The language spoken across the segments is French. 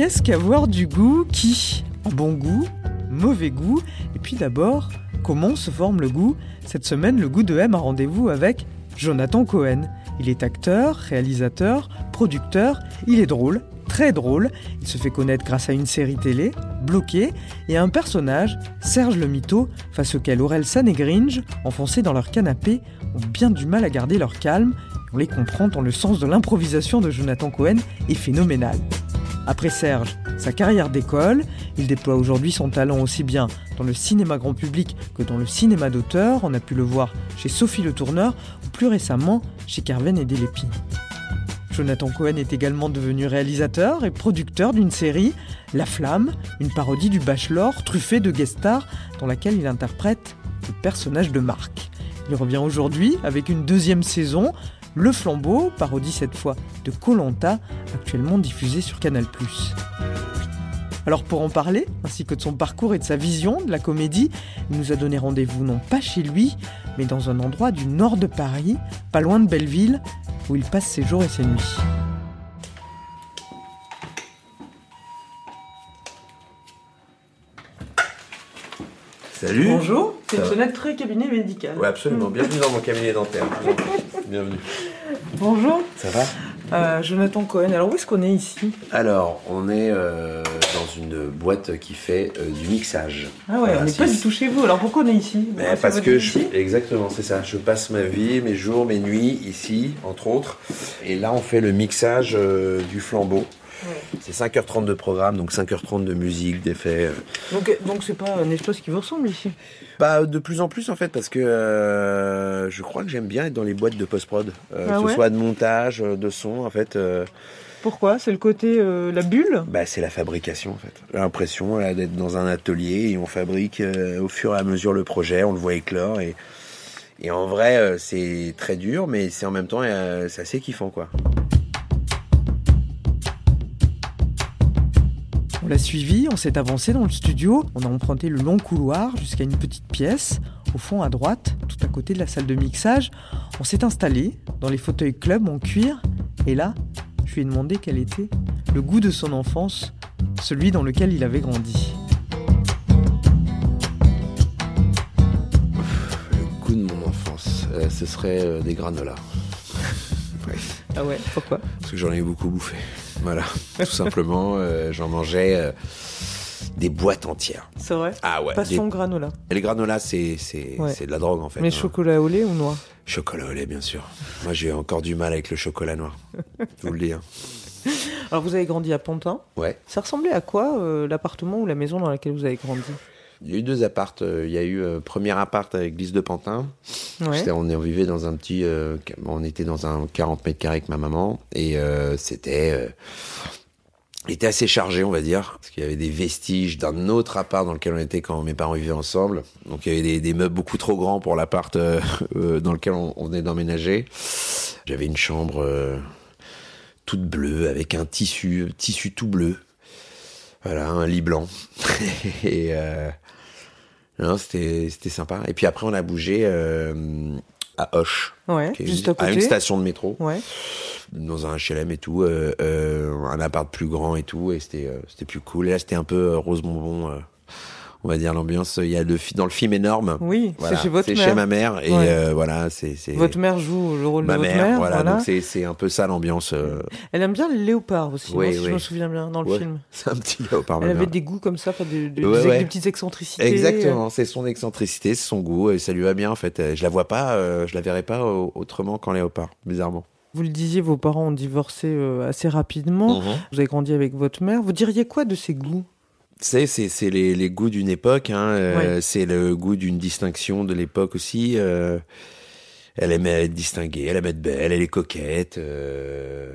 Qu'est-ce qu'avoir du goût Qui Bon goût Mauvais goût Et puis d'abord, comment se forme le goût Cette semaine, le goût de M a rendez-vous avec Jonathan Cohen. Il est acteur, réalisateur, producteur, il est drôle, très drôle, il se fait connaître grâce à une série télé, Bloqué, et à un personnage, Serge le Mito, face auquel Aurel San et Gringe, enfoncés dans leur canapé, ont bien du mal à garder leur calme. On les comprend tant le sens de l'improvisation de Jonathan Cohen est phénoménal. Après Serge, sa carrière d'école, il déploie aujourd'hui son talent aussi bien dans le cinéma grand public que dans le cinéma d'auteur. On a pu le voir chez Sophie Le Tourneur ou plus récemment chez Carven et Delépine. Jonathan Cohen est également devenu réalisateur et producteur d'une série, La Flamme, une parodie du Bachelor truffée de guest stars dans laquelle il interprète le personnage de Marc. Il revient aujourd'hui avec une deuxième saison, Le Flambeau, parodie cette fois de Colanta, actuellement diffusée sur Canal+. Alors pour en parler, ainsi que de son parcours et de sa vision de la comédie, il nous a donné rendez-vous non pas chez lui, mais dans un endroit du nord de Paris, pas loin de Belleville, où il passe ses jours et ses nuits. Salut. Bonjour, c'est fenêtre très cabinet médical. Ouais, absolument. Bienvenue dans mon cabinet dentaire. Bienvenue. Bonjour, Ça va? Euh, Jonathan Cohen. Alors où est-ce qu'on est ici? Alors, on est euh, dans une boîte qui fait euh, du mixage. Ah ouais, Voilà, on n'est pas du tout chez vous. Alors pourquoi on est ici? Parce que je... exactement, c'est ça. Je passe ma vie, mes jours, mes nuits ici, entre autres. Et là, on fait le mixage du flambeau. C'est 5h30 de programme, donc 5h30 de musique, d'effets. euh. Donc donc c'est pas un espace qui vous ressemble ici? Bah, de plus en plus en fait, parce que euh, je crois que j'aime bien être dans les boîtes de post-prod, euh, Ah que ouais? ce soit de montage, euh, de son, en fait. euh, Pourquoi? C'est le côté euh, la bulle? Bah, c'est la fabrication en fait. J'ai l'impression d'être dans un atelier et on fabrique euh, au fur et à mesure le projet, on le voit éclore et, et en vrai euh, c'est très dur mais c'est en même temps euh, c'est assez kiffant quoi. L'a suivi, on s'est avancé dans le studio, on a emprunté le long couloir jusqu'à une petite pièce, au fond à droite, tout à côté de la salle de mixage. On s'est installé dans les fauteuils club en cuir, et là, je lui ai demandé quel était le goût de son enfance, celui dans lequel il avait grandi. Le goût de mon enfance, euh, ce serait euh, des granolas. Ouais, Ah ouais, pourquoi? Parce que j'en ai beaucoup bouffé. Voilà, tout simplement, euh, j'en mangeais euh, des boîtes entières. C'est vrai Ah ouais. Passion des- granola. Et les granolas c'est c'est Ouais. c'est de la drogue en fait. Mais hein. chocolat au lait ou noir? Chocolat au lait, bien sûr. Moi, j'ai encore du mal avec le chocolat noir. Je vous le dis. hein. Alors vous avez grandi à Pantin. Ouais. Ça ressemblait à quoi euh, l'appartement ou la maison dans laquelle vous avez grandi? Il y a eu deux appartes. Il y a eu euh, premier appart avec glisse de Pantin. Ouais. On, on vivait dans un petit. euh, on était dans un 40 mètres carrés avec ma maman. Et euh, c'était. euh, était assez chargé, on va dire, parce qu'il y avait des vestiges d'un autre appart dans lequel on était quand mes parents vivaient ensemble. Donc il y avait des, des meubles beaucoup trop grands pour l'appart euh, dans lequel on, on venait d'emménager. J'avais une chambre toute bleue avec un tissu, tissu tout bleu. Voilà, un lit blanc. Et euh, non, c'était c'était sympa. Et puis après, on a bougé euh, à Hoche, Ouais, qui est juste une- à côté. une station de métro Ouais. dans un HLM et tout, euh, euh, un appart plus grand et tout, et c'était euh, c'était plus cool. Et là, c'était un peu euh, rose bonbon, on va dire l'ambiance. Il y a le dans le film énorme. Oui, Voilà, c'est chez votre c'est mère. chez ma mère et Ouais. euh, voilà, c'est Votre mère joue le rôle ma de votre mère, mère. voilà, voilà. donc c'est un peu ça l'ambiance. euh, Elle aime bien les léopards aussi, Oui, si je me souviens bien, dans le film. C'est un petit léopard. Elle avait des goûts comme ça, des, des- Ouais, des- ouais. des petites excentricités. Exactement, c'est son excentricité, c'est son goût, et ça lui va bien en fait. Euh, Je la vois pas, euh, je la verrai pas euh, autrement qu'en léopard, bizarrement. Vous le disiez, vos parents ont divorcé euh, assez rapidement. Vous avez grandi avec votre mère. Vous diriez quoi de ces goûts? C'est c'est c'est les, les goûts d'une époque, hein, euh, Ouais. c'est le goût d'une distinction de l'époque aussi. euh, Elle aimait être distinguée, elle aimait être belle, elle est coquette. euh,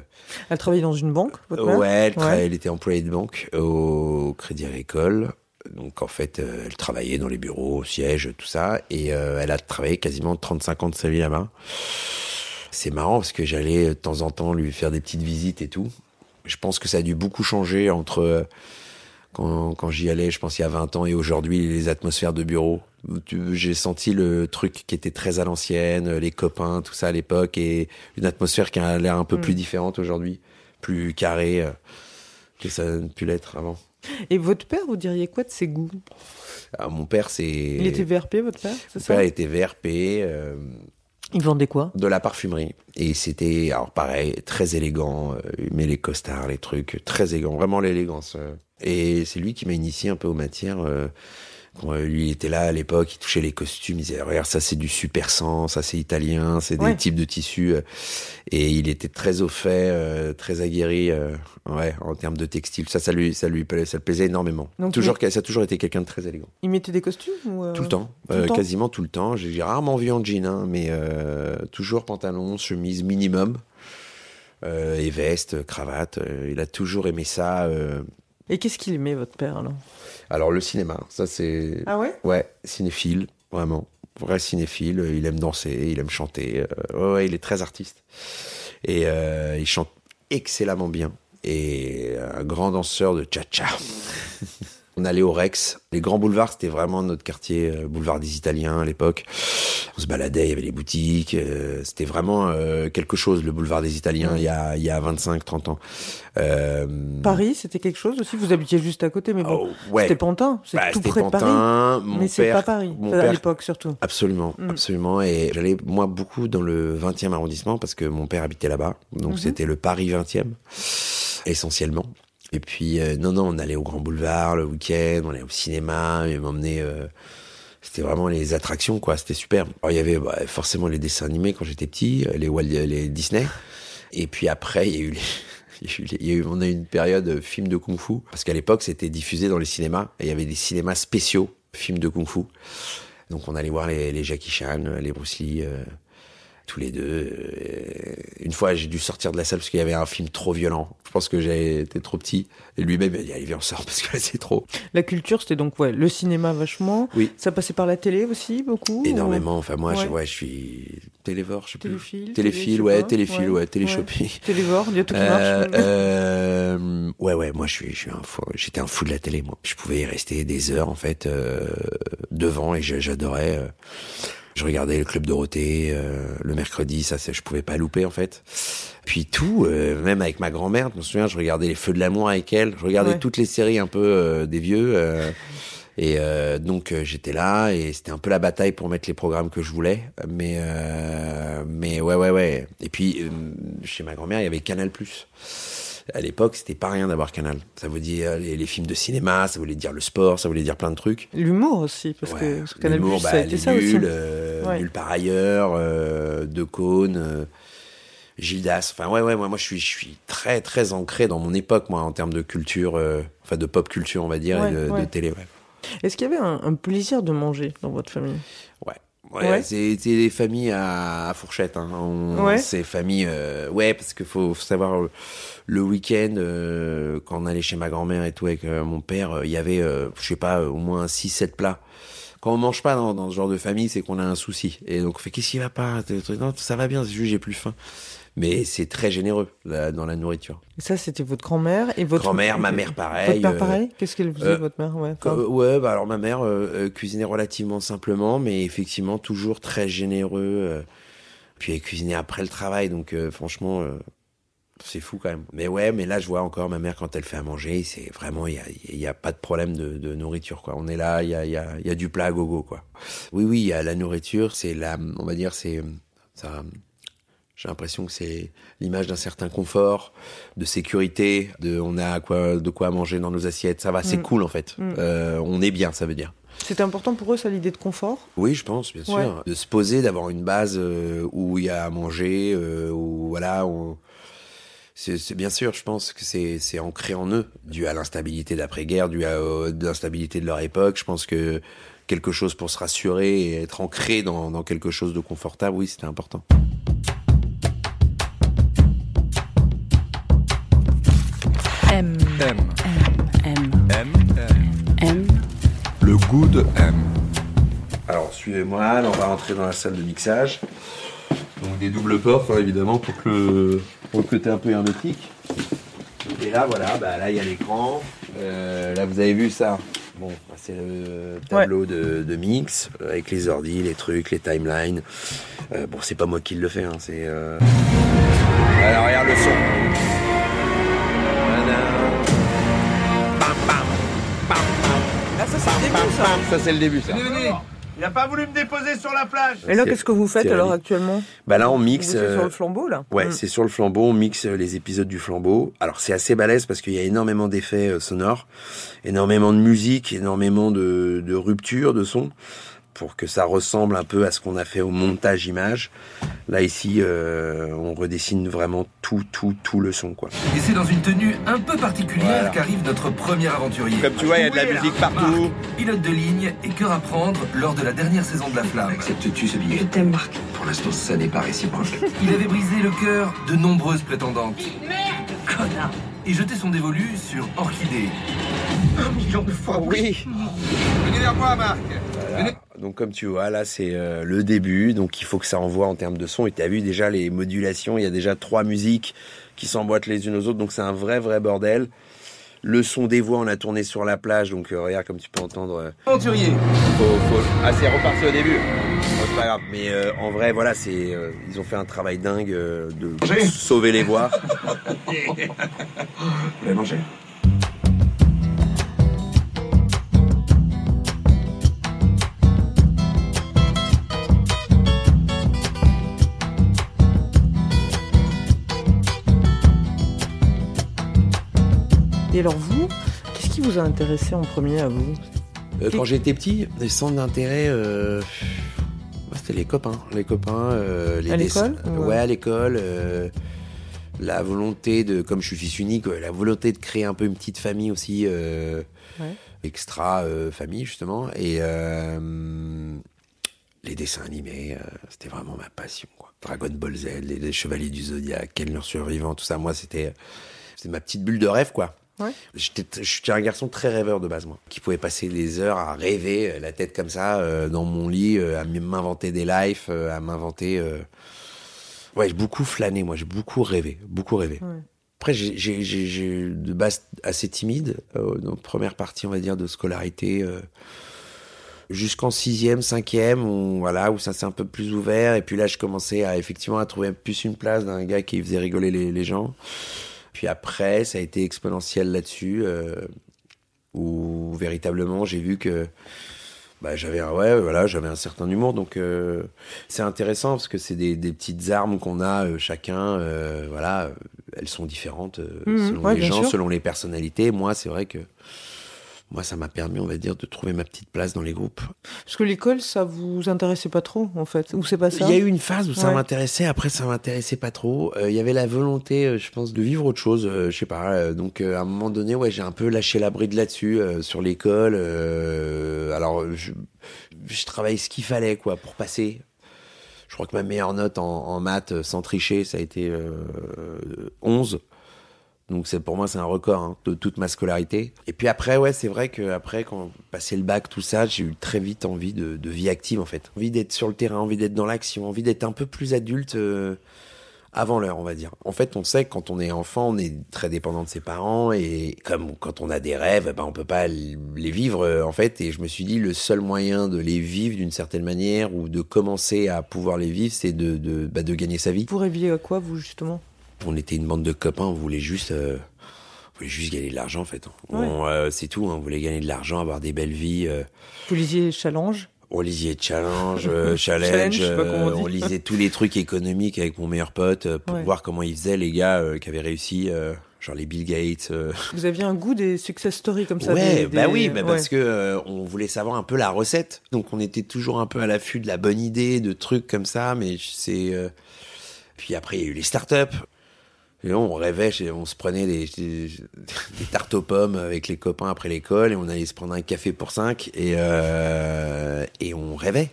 Elle travaillait dans une banque, votre mère? Ouais, elle, tra- elle était employée de banque au Crédit Agricole. Donc en fait, elle travaillait dans les bureaux, au siège, tout ça. Et elle a travaillé quasiment 35 ans de sa vie là-bas. C'est marrant parce que j'allais de temps en temps lui faire des petites visites et tout. Je pense que ça a dû beaucoup changer entre quand, quand j'y allais, je pense il y a 20 ans, et aujourd'hui, les atmosphères de bureau. J'ai senti le truc qui était très à l'ancienne, les copains, tout ça à l'époque, et une atmosphère qui a l'air un peu Mm. plus différente aujourd'hui, plus carrée euh, que ça ne pu l'être avant. Et votre père, vous diriez quoi de ses goûts? Alors, mon père, c'est. Il était VRP, votre père, Mon ça? père était VRP, euh, Il vendait quoi? de la parfumerie. Et c'était, alors pareil, très élégant. euh, il met les costards, les trucs, très élégant, vraiment l'élégance. Et c'est lui qui m'a initié un peu aux matières. euh, quand euh, lui il était là à l'époque, il touchait les costumes, il disait regarde ça c'est du super sang, ça c'est italien, c'est des Ouais. types de tissus. euh. Et il était très au fait, euh, très aguerri, euh, ouais, en termes de textile. Ça, ça lui, ça lui, ça le plaisait énormément. Donc, toujours, ça a toujours été quelqu'un de très élégant. Il mettait des costumes ou Tout le temps, tout le temps quasiment tout le temps. J'ai rarement vu en jean, hein, mais toujours pantalon, chemise minimum, et veste, cravate. il a toujours aimé ça. Euh. Et qu'est-ce qu'il aimait, votre père, alors? Alors le cinéma, ça c'est, Ah ouais? Ouais, cinéphile, vraiment, vrai cinéphile. euh, Il aime danser, il aime chanter. euh, ouais, ouais, il est très artiste et euh, il chante excellemment bien. Et un grand danseur de cha-cha. On allait au Rex. Les grands boulevards, c'était vraiment notre quartier, euh, boulevard des Italiens à l'époque. On se baladait, il y avait les boutiques. euh, c'était vraiment euh, quelque chose, le boulevard des Italiens, il y a, il y a 25-30 ans. Euh, Paris, c'était quelque chose aussi? Vous habitiez juste à côté, mais bon, oh, ouais. c'était Pantin, Bah, tout c'était près de Paris. Mon mais c'est pas Paris, mon à l'époque surtout. Absolument, Mm. absolument. Et j'allais, moi, beaucoup dans le 20e arrondissement parce que mon père habitait là-bas. Donc, Mhm. c'était le Paris 20e, essentiellement. Et puis, euh, non, non, on allait au Grand Boulevard le week-end, on allait au cinéma, il m'emmenait. euh, c'était vraiment les attractions, quoi. C'était super. Alors, il y avait bah, forcément les dessins animés quand j'étais petit, les, Walt- les Disney. Et puis après, il y a eu les. il y a eu on a eu une période euh, film de kung-fu parce qu'à l'époque c'était diffusé dans les cinémas et il y avait des cinémas spéciaux films de kung-fu donc on allait voir les, les Jackie Chan, les Bruce Lee, euh, tous les deux. Euh, Une fois, j'ai dû sortir de la salle parce qu'il y avait un film trop violent. Je pense que j'ai été trop petit. Et lui-même, il a dit, allez, viens, on sort parce que là, c'est trop. La culture, c'était donc ouais, le cinéma vachement. Oui. Ça passait par la télé aussi, beaucoup ou- Énormément. Enfin, moi, je, Ouais. je suis télévore, je sais plus. Téléfilm, Téléfil, télé, je sais ouais, pas. téléfil, ouais, téléshopping. Télévore, il y a tout qui Euh, marche. euh, ouais, ouais, moi je suis, je suis un fou, j'étais un fou de la télé, moi. Je pouvais y rester des heures en fait euh, devant et j'adorais. euh, je regardais le club Dorothée euh, le mercredi, ça, c'est- je pouvais pas louper en fait. Puis tout, euh, même avec ma grand-mère, je me souviens, je regardais les Feux de l'amour avec elle. Je regardais Ouais. toutes les séries un peu euh, des vieux. euh, et euh, donc euh, j'étais là et c'était un peu la bataille pour mettre les programmes que je voulais. Mais euh, mais ouais ouais ouais. Et puis chez ma grand-mère il y avait Canal À l'époque c'était pas rien d'avoir Canal. Ça voulait dire les, les films de cinéma, ça voulait dire le sport, ça voulait dire plein de trucs. L'humour aussi, parce Ouais, que sur Canal+, ça bah, a été ça nuls, aussi. euh, Ouais. Nuls par ailleurs, euh, De Caunes, euh, Gildas. Enfin ouais ouais moi moi je suis je suis très très ancré dans mon époque moi en termes de culture, euh, enfin de pop culture on va dire Ouais, et de, de télé ouais. Est-ce qu'il y avait un, un plaisir de manger dans votre famille? Ouais. Ouais, Ouais. c'est des familles à, à fourchette. Hein. On- Ouais. C'est famille. euh, ouais, parce qu'il faut, faut savoir euh, le week-end euh, quand on allait chez ma grand-mère et tout avec euh, mon père, euh, il y avait, euh, je sais pas, au moins 6-7 plats. Quand on mange pas dans, dans ce genre de famille, c'est qu'on a un souci. Et donc on fait qu'est-ce qui va pas? Non, ça va bien. C'est juste j'ai plus faim. Mais c'est très généreux là, dans la nourriture. Et Ça, c'était votre grand-mère et votre... Grand-mère, ma mère, pareil, Votre père euh, pareil? Qu'est-ce qu'elle faisait, euh, votre mère? Ouais, Euh, ouais, bah alors ma mère euh, euh, cuisinait relativement simplement, mais effectivement toujours très généreux. euh. puis elle cuisinait après le travail, donc euh, franchement, euh, c'est fou quand même. Mais ouais, mais là je vois encore ma mère quand elle fait à manger, c'est vraiment il y a, pas de problème de, de nourriture quoi. On est là, il y a, y a, y a du plat à gogo quoi. Oui oui, il y a la nourriture, c'est la, on va dire c'est ça. J'ai l'impression que c'est l'image d'un certain confort, de sécurité, de on a quoi, de quoi manger dans nos assiettes. Ça va, c'est Mm. cool en fait. Mm. Euh, on est bien, ça veut dire. C'était important pour eux, ça, l'idée de confort? Oui, je pense, bien sûr. Ouais. De se poser, d'avoir une base euh, où il y a à manger, euh, où voilà, on... c'est bien sûr, je pense que c'est c'est ancré en eux, dû à l'instabilité d'après-guerre, dû à euh, l'instabilité de leur époque. Je pense que quelque chose pour se rassurer et être ancré dans, dans quelque chose de confortable, oui, c'était important. M. M. M. M. Le goût de M. Alors suivez-moi, on va rentrer dans la salle de mixage. Donc des doubles portes hein, évidemment pour que le, pour le côté un peu hermétique. Et là voilà, bah, là il y a l'écran. Euh, là vous avez vu ça. Bon, bah, c'est le tableau de, de mix euh, avec les ordis, les trucs, les timelines. Euh, bon, c'est pas moi qui le fais, hein, c'est. euh, Alors regarde le son. Ça, c'est le début, ça. Bam, ça c'est le début ça. Il n'a pas voulu me déposer sur la plage. Et là, C'est- qu'est-ce que vous faites c'est alors actuellement Bah là on Vous mixe. êtes euh, sur le flambeau, là Ouais, Mm. c'est sur le flambeau, on mixe euh, les épisodes du flambeau. Alors c'est assez balèze parce qu'il y a énormément d'effets euh, sonores, énormément de musique, énormément de, de ruptures de son pour que ça ressemble un peu à ce qu'on a fait au montage image. Là ici, euh, on redessine vraiment tout, tout, tout le son quoi. Et c'est dans une tenue un peu particulière Voilà. qu'arrive notre premier aventurier. Comme tu vois, il y a de la musique partout. Pilote de ligne et cœur à prendre lors de la dernière saison de La Flamme. Acceptes-tu ce billet Je t'aime, Marc. Pour l'instant, ça n'est pas réciproque. Il avait brisé le cœur de nombreuses prétendantes. Connard Et jeté son dévolu sur Orchidée. Un million de fois Oui. Venez vers moi, Marc Voilà. Donc comme tu vois, là c'est euh, le début, donc il faut que ça envoie en termes de son. Et tu as vu déjà les modulations, il y a déjà trois musiques qui s'emboîtent les unes aux autres, donc c'est un vrai vrai bordel. Le son des voix, on a tourné sur la plage, donc euh, regarde comme tu peux entendre. euh, Aventurier faut- faut- Ah c'est reparti au début. Bon, c'est pas grave, mais euh, en vrai voilà, c'est ils ont fait un travail dingue de sauver les voix. Vous l'avez mangé? Et alors vous, qu'est-ce qui vous a intéressé en premier à vous? Euh, quand j'étais petit, les centres d'intérêt, euh, ouais, c'était les copains. Les copains, euh, les À l'école Ouais, à l'école. euh, la volonté de, comme je suis fils unique, la volonté de créer un peu une petite famille aussi, Ouais. extra famille justement. Et les dessins animés, c'était vraiment ma passion. Quoi. Dragon Ball Z, les, les Chevaliers du Zodiaque, Ken leur survivant, tout ça. Moi, c'était, c'était ma petite bulle de rêve, quoi. Ouais. J'étais, un garçon très rêveur de base, moi, qui pouvait passer des heures à rêver, euh, la tête comme ça, euh, dans mon lit, euh, à m'inventer des lives, euh, à m'inventer. Ouais, j'ai beaucoup flâné, moi, j'ai beaucoup rêvé, beaucoup rêvé. Ouais. Après, j'ai, de base assez timide, dans première partie, on va dire, de scolarité. jusqu'en sixième, cinquième, où, voilà, où ça s'est un peu plus ouvert. Et puis là, je commençais à effectivement à trouver plus une place d'un gars qui faisait rigoler les, les gens. Puis après, ça a été exponentiel là-dessus, euh, où véritablement j'ai vu que bah, j'avais un, ouais, voilà, j'avais un certain humour. Donc euh, c'est intéressant parce que c'est des, des petites armes qu'on a euh, chacun. voilà, elles sont différentes Mhm, selon ouais, les gens, sûr. selon les personnalités. Moi, c'est vrai que moi, ça m'a permis, on va dire, de trouver ma petite place dans les groupes. Parce que l'école, ça vous intéressait pas trop, en fait Ou c'est pas ça Il y a eu une phase où ça m'intéressait, après ça m'intéressait pas trop. Euh, Il y avait la volonté, euh, je pense, de vivre autre chose, euh, je sais pas. euh, donc à un moment donné, ouais, j'ai un peu lâché la bride là-dessus, sur l'école. alors je, je travaille ce qu'il fallait, quoi, pour passer. Je crois que ma meilleure note en, en maths, sans tricher, ça a été euh, 11. Donc pour moi c'est un record hein, de toute ma scolarité. Et puis après ouais c'est vrai que après quand passé le bac tout ça j'ai eu très vite envie de, vie active en fait, envie d'être sur le terrain, envie d'être dans l'action, envie d'être un peu plus adulte euh, avant l'heure on va dire. En fait on sait que quand on est enfant on est très dépendant de ses parents et comme quand on a des rêves ben on peut pas les vivre euh, en fait et je me suis dit le seul moyen de les vivre d'une certaine manière ou de commencer à pouvoir les vivre c'est de de, bah, de gagner sa vie. Vous rêviez à quoi, vous, justement? On était une bande de copains, on voulait juste, euh, on voulait juste gagner de l'argent en fait. Ouais. On, euh, c'est tout, hein, on voulait gagner de l'argent, avoir des belles vies. euh, Vous lisiez Challenge? On lisait challenge, euh, challenge, on lisait tous les trucs économiques avec mon meilleur pote euh, pour Ouais. voir comment ils faisaient les gars qui avaient réussi, genre les Bill Gates. Vous aviez un goût des success stories comme ça ouais, des- bah oui, bah ouais. parce que on voulait savoir un peu la recette, donc on était toujours un peu à l'affût de la bonne idée, de trucs comme ça, mais c'est. Puis après il y a eu les startups. Et on rêvait, on se prenait des, des, des tartes aux pommes avec les copains après l'école et on allait se prendre un café pour cinq et, euh, et on rêvait.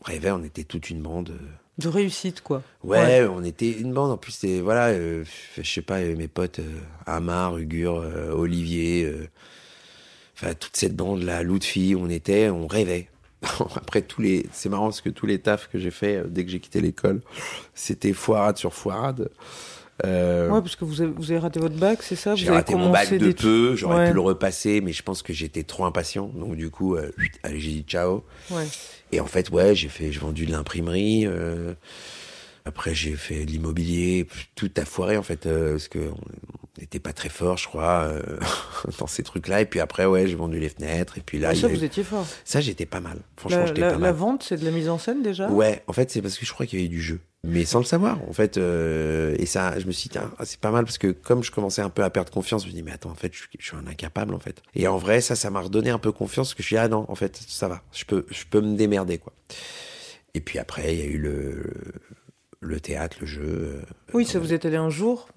On rêvait, on était toute une bande. euh, De réussite, quoi. Ouais, on était une bande. En plus, c'est voilà, euh, je sais pas, mes potes euh, Amar, Ugur, Olivier, enfin toute cette bande là, Lutfi, on était, on rêvait. Après tous les, c'est marrant parce que tous les tafs que j'ai fait dès que j'ai quitté l'école, c'était foirade sur foirade. Euh, Ouais, parce que vous avez, vous avez raté votre bac, c'est ça? J'ai raté mon bac de peu, j'aurais Ouais. pu le repasser, mais je pense que j'étais trop impatient. Donc du coup, euh, j'ai dit ciao. Ouais. Et en fait, ouais, j'ai fait, j'ai vendu de l'imprimerie. euh, après, j'ai fait de l'immobilier. Tout a foiré en fait, euh, parce que on n'était pas très fort, je crois, euh, dans ces trucs-là. Et puis après, ouais, j'ai vendu les fenêtres. Et puis là, Ah, ça, vous étiez fort. ça, j'étais pas mal. Franchement, La, j'étais la- pas la mal. vente, c'est de la mise en scène déjà? Ouais, en fait, c'est parce que je crois qu'il y avait du jeu. Mais sans le savoir, en fait. euh, et ça, je me suis dit, ah, c'est pas mal parce que comme je commençais un peu à perdre confiance, je me dis, mais attends, en fait, je, suis- je suis un incapable, en fait. Et en vrai, ça, ça m'a redonné un peu confiance parce que je suis, ah non, en fait, ça va. Je peux, je peux me démerder, quoi. Et puis après, il y a eu le, le théâtre, le jeu. euh, Oui, ça vous êtes allé un jour,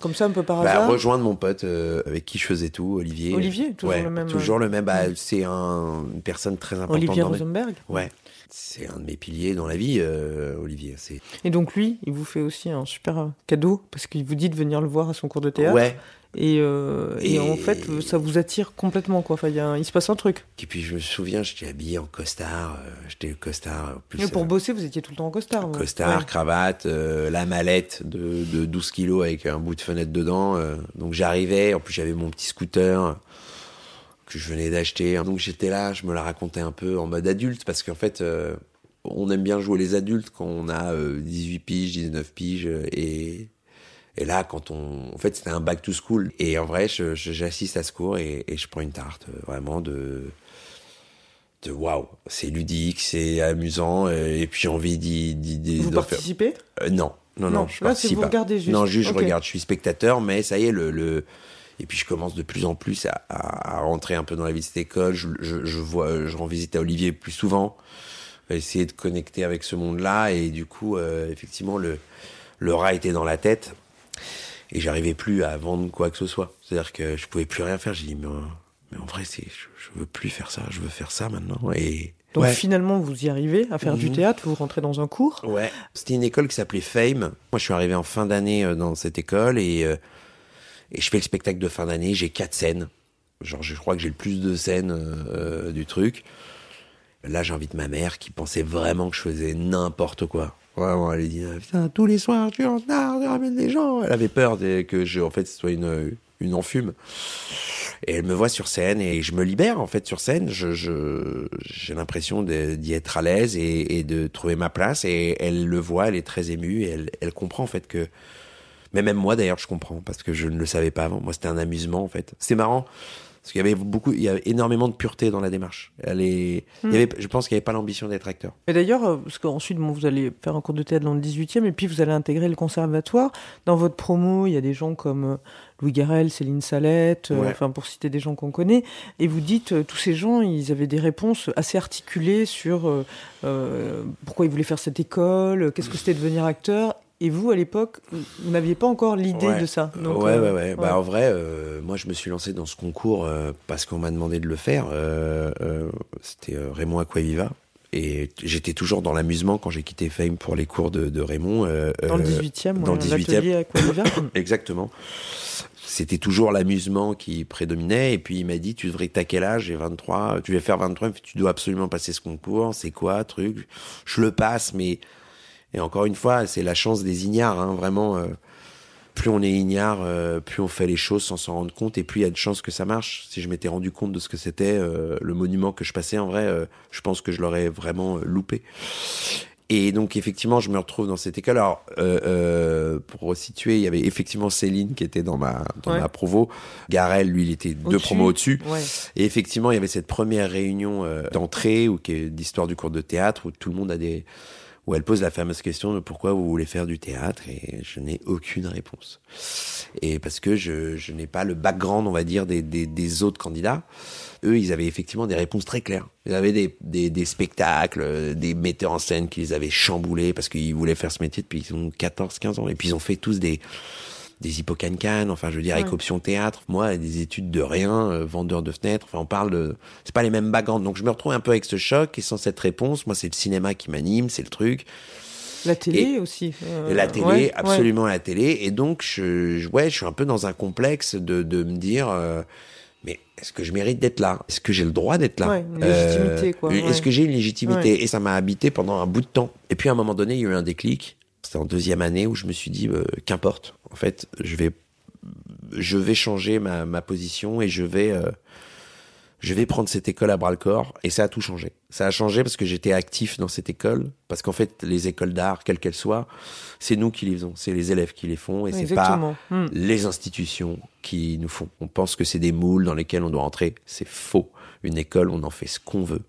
comme ça, un peu par bah, hasard rejoindre mon pote euh, avec qui je faisais tout, Olivier. Olivier, toujours Ouais, le même, Toujours euh, le même. Bah, c'est un, une personne très importante. Olivier dans Rosenberg. Ouais. C'est un de mes piliers dans la vie, euh, Olivier. C'est Et donc lui, il vous fait aussi un super cadeau, parce qu'il vous dit de venir le voir à son cours de théâtre. Ouais. Et, euh, et... Et- en fait, ça vous attire complètement, quoi. Enfin, il, y a un- il se passe un truc. Et puis je me souviens, j'étais habillé en costard. euh, j'étais costard. en Plus, Et pour euh, bosser, vous étiez tout le temps en costard. costard, Ouais. cravate, la mallette de, de 12 kilos avec un bout de fenêtre dedans. donc j'arrivais. En plus, j'avais mon petit scooter que je venais d'acheter. Donc j'étais là, je me la racontais un peu en mode adulte parce qu'en fait. on aime bien jouer les adultes quand on a euh, 18 piges, 19 piges et et là, quand on, en fait, c'était un back to school. Et en vrai, j'assiste à ce cours et, et je prends une tarte, euh, vraiment de, de waouh, c'est ludique, c'est amusant, euh, et puis j'ai envie d'y, Vous d'en faire. participez? Euh, non, non, non, Non, je là, participe vous pas. regardez juste. Non, juste je regarde, je suis spectateur, mais ça y est, le, le... et puis je commence de plus en plus à, à, à rentrer un peu dans la vie de cette école. Je, je, je vois, je rends visite à Olivier plus souvent, essayer de connecter avec ce monde-là, et du coup, euh, effectivement, le, le rat était dans la tête, et j'arrivais plus à vendre quoi que ce soit. C'est-à-dire que je pouvais plus rien faire. J'ai dit, mais, mais en vrai, c'est, je, je veux plus faire ça, je veux faire ça maintenant, et Donc ouais. finalement, vous y arrivez à faire du Mhm. théâtre, vous rentrez dans un cours. Ouais. C'était une école qui s'appelait Fame. Moi, je suis arrivé en fin d'année euh, dans cette école et, euh, et je fais le spectacle de fin d'année. J'ai quatre scènes. Genre, je crois que j'ai le plus de scènes euh, du truc. Là, j'invite ma mère qui pensait vraiment que je faisais n'importe quoi. Vraiment, elle dit, putain, tous les soirs, tu en retard, tu ramènes des gens. Elle avait peur que je, en fait, ce soit une, une enfume. Et elle me voit sur scène et je me libère en fait sur scène. Je, je, j'ai l'impression d'y être à l'aise et, et de trouver ma place. Et elle le voit, elle est très émue et elle, elle comprend en fait que. Mais même moi d'ailleurs, je comprends parce que je ne le savais pas avant. Moi, c'était un amusement en fait. C'est marrant parce qu'il y avait beaucoup, il y avait énormément de pureté dans la démarche. Elle est, il y avait, je pense qu'il n'y avait pas l'ambition d'être acteur. Et d'ailleurs, euh, parce qu'ensuite, bon, vous allez faire un cours de théâtre dans le 18e, et puis vous allez intégrer le conservatoire. Dans votre promo, il y a des gens comme euh, Louis Garrel, Céline Salette, euh, enfin pour citer des gens qu'on connaît. Et vous dites, euh, tous ces gens, ils avaient des réponses assez articulées sur euh, pourquoi ils voulaient faire cette école, qu'est-ce que c'était devenir acteur. Et vous, à l'époque, vous n'aviez pas encore l'idée Ouais. de ça. Donc, ouais, euh, ouais, ouais, Bah, en vrai, euh, moi, je me suis lancé dans ce concours euh, parce qu'on m'a demandé de le faire. Euh, euh, C'était euh, Raymond Aquaviva. Et j'étais toujours dans l'amusement quand j'ai quitté Fame pour les cours de, de Raymond. euh, Dans le euh, 18e, dans ouais, le 18e. l'atelier à Aquaviva. Exactement. C'était toujours l'amusement qui prédominait. Et puis il m'a dit, tu devrais, t'as quel âge? J'ai 23. Tu vas faire 23. Il me fait, Tu dois absolument passer ce concours. C'est quoi, truc? Je le passe, mais... Et encore une fois, c'est la chance des ignares, hein, vraiment. euh, plus on est ignare, euh, plus on fait les choses sans s'en rendre compte, et plus il y a de chances que ça marche. Si je m'étais rendu compte de ce que c'était, euh, le monument que je passais, en vrai, euh, je pense que je l'aurais vraiment euh, loupé. Et donc effectivement, je me retrouve dans cette école. Alors, euh, euh, pour resituer, il y avait effectivement Céline qui était dans ma dans Ouais. ma provo. Garel, lui, il était deux promos au-dessus. Ouais. Et effectivement, il y avait cette première réunion euh, d'entrée ou qui est d'histoire du cours de théâtre où tout le monde a des où elle pose la fameuse question de pourquoi vous voulez faire du théâtre et je n'ai aucune réponse. Et parce que je, je n'ai pas le background, on va dire, des, des, des autres candidats. Eux, ils avaient effectivement des réponses très claires. Ils avaient des, des, des spectacles, des metteurs en scène qui les avaient chamboulés parce qu'ils voulaient faire ce métier depuis ils ont 14, 15 ans. Et puis ils ont fait tous des, des hippocancanes, enfin je veux dire avec option théâtre. Moi, des études de rien, euh, vendeur de fenêtres. Enfin, on parle de, c'est pas les mêmes bagandes. Donc je me retrouve un peu avec ce choc et sans cette réponse. Moi, c'est le cinéma qui m'anime, c'est le truc. La télé aussi. euh, la télé, ouais, ouais. absolument la télé. Et donc, je, je- ouais, je suis un peu dans un complexe de, de me dire, euh, mais est-ce que je mérite d'être là? Est-ce que j'ai le droit d'être là? Euh, Ouais, une légitimité, quoi, Est-ce que j'ai une légitimité? Et ça m'a habité pendant un bout de temps. Et puis, à un moment donné, il y a eu un déclic. C'était en deuxième année où je me suis dit, euh, qu'importe. En fait, je vais, je vais changer ma, ma position et je vais, euh, je vais prendre cette école à bras le corps et ça a tout changé. Ça a changé parce que j'étais actif dans cette école, parce qu'en fait les écoles d'art, quelles qu'elles soient, c'est nous qui les faisons, c'est les élèves qui les font et c'est pas. Hmm. les institutions qui nous font. On pense que c'est des moules dans lesquels on doit entrer, c'est faux. Une école, on en fait ce qu'on veut.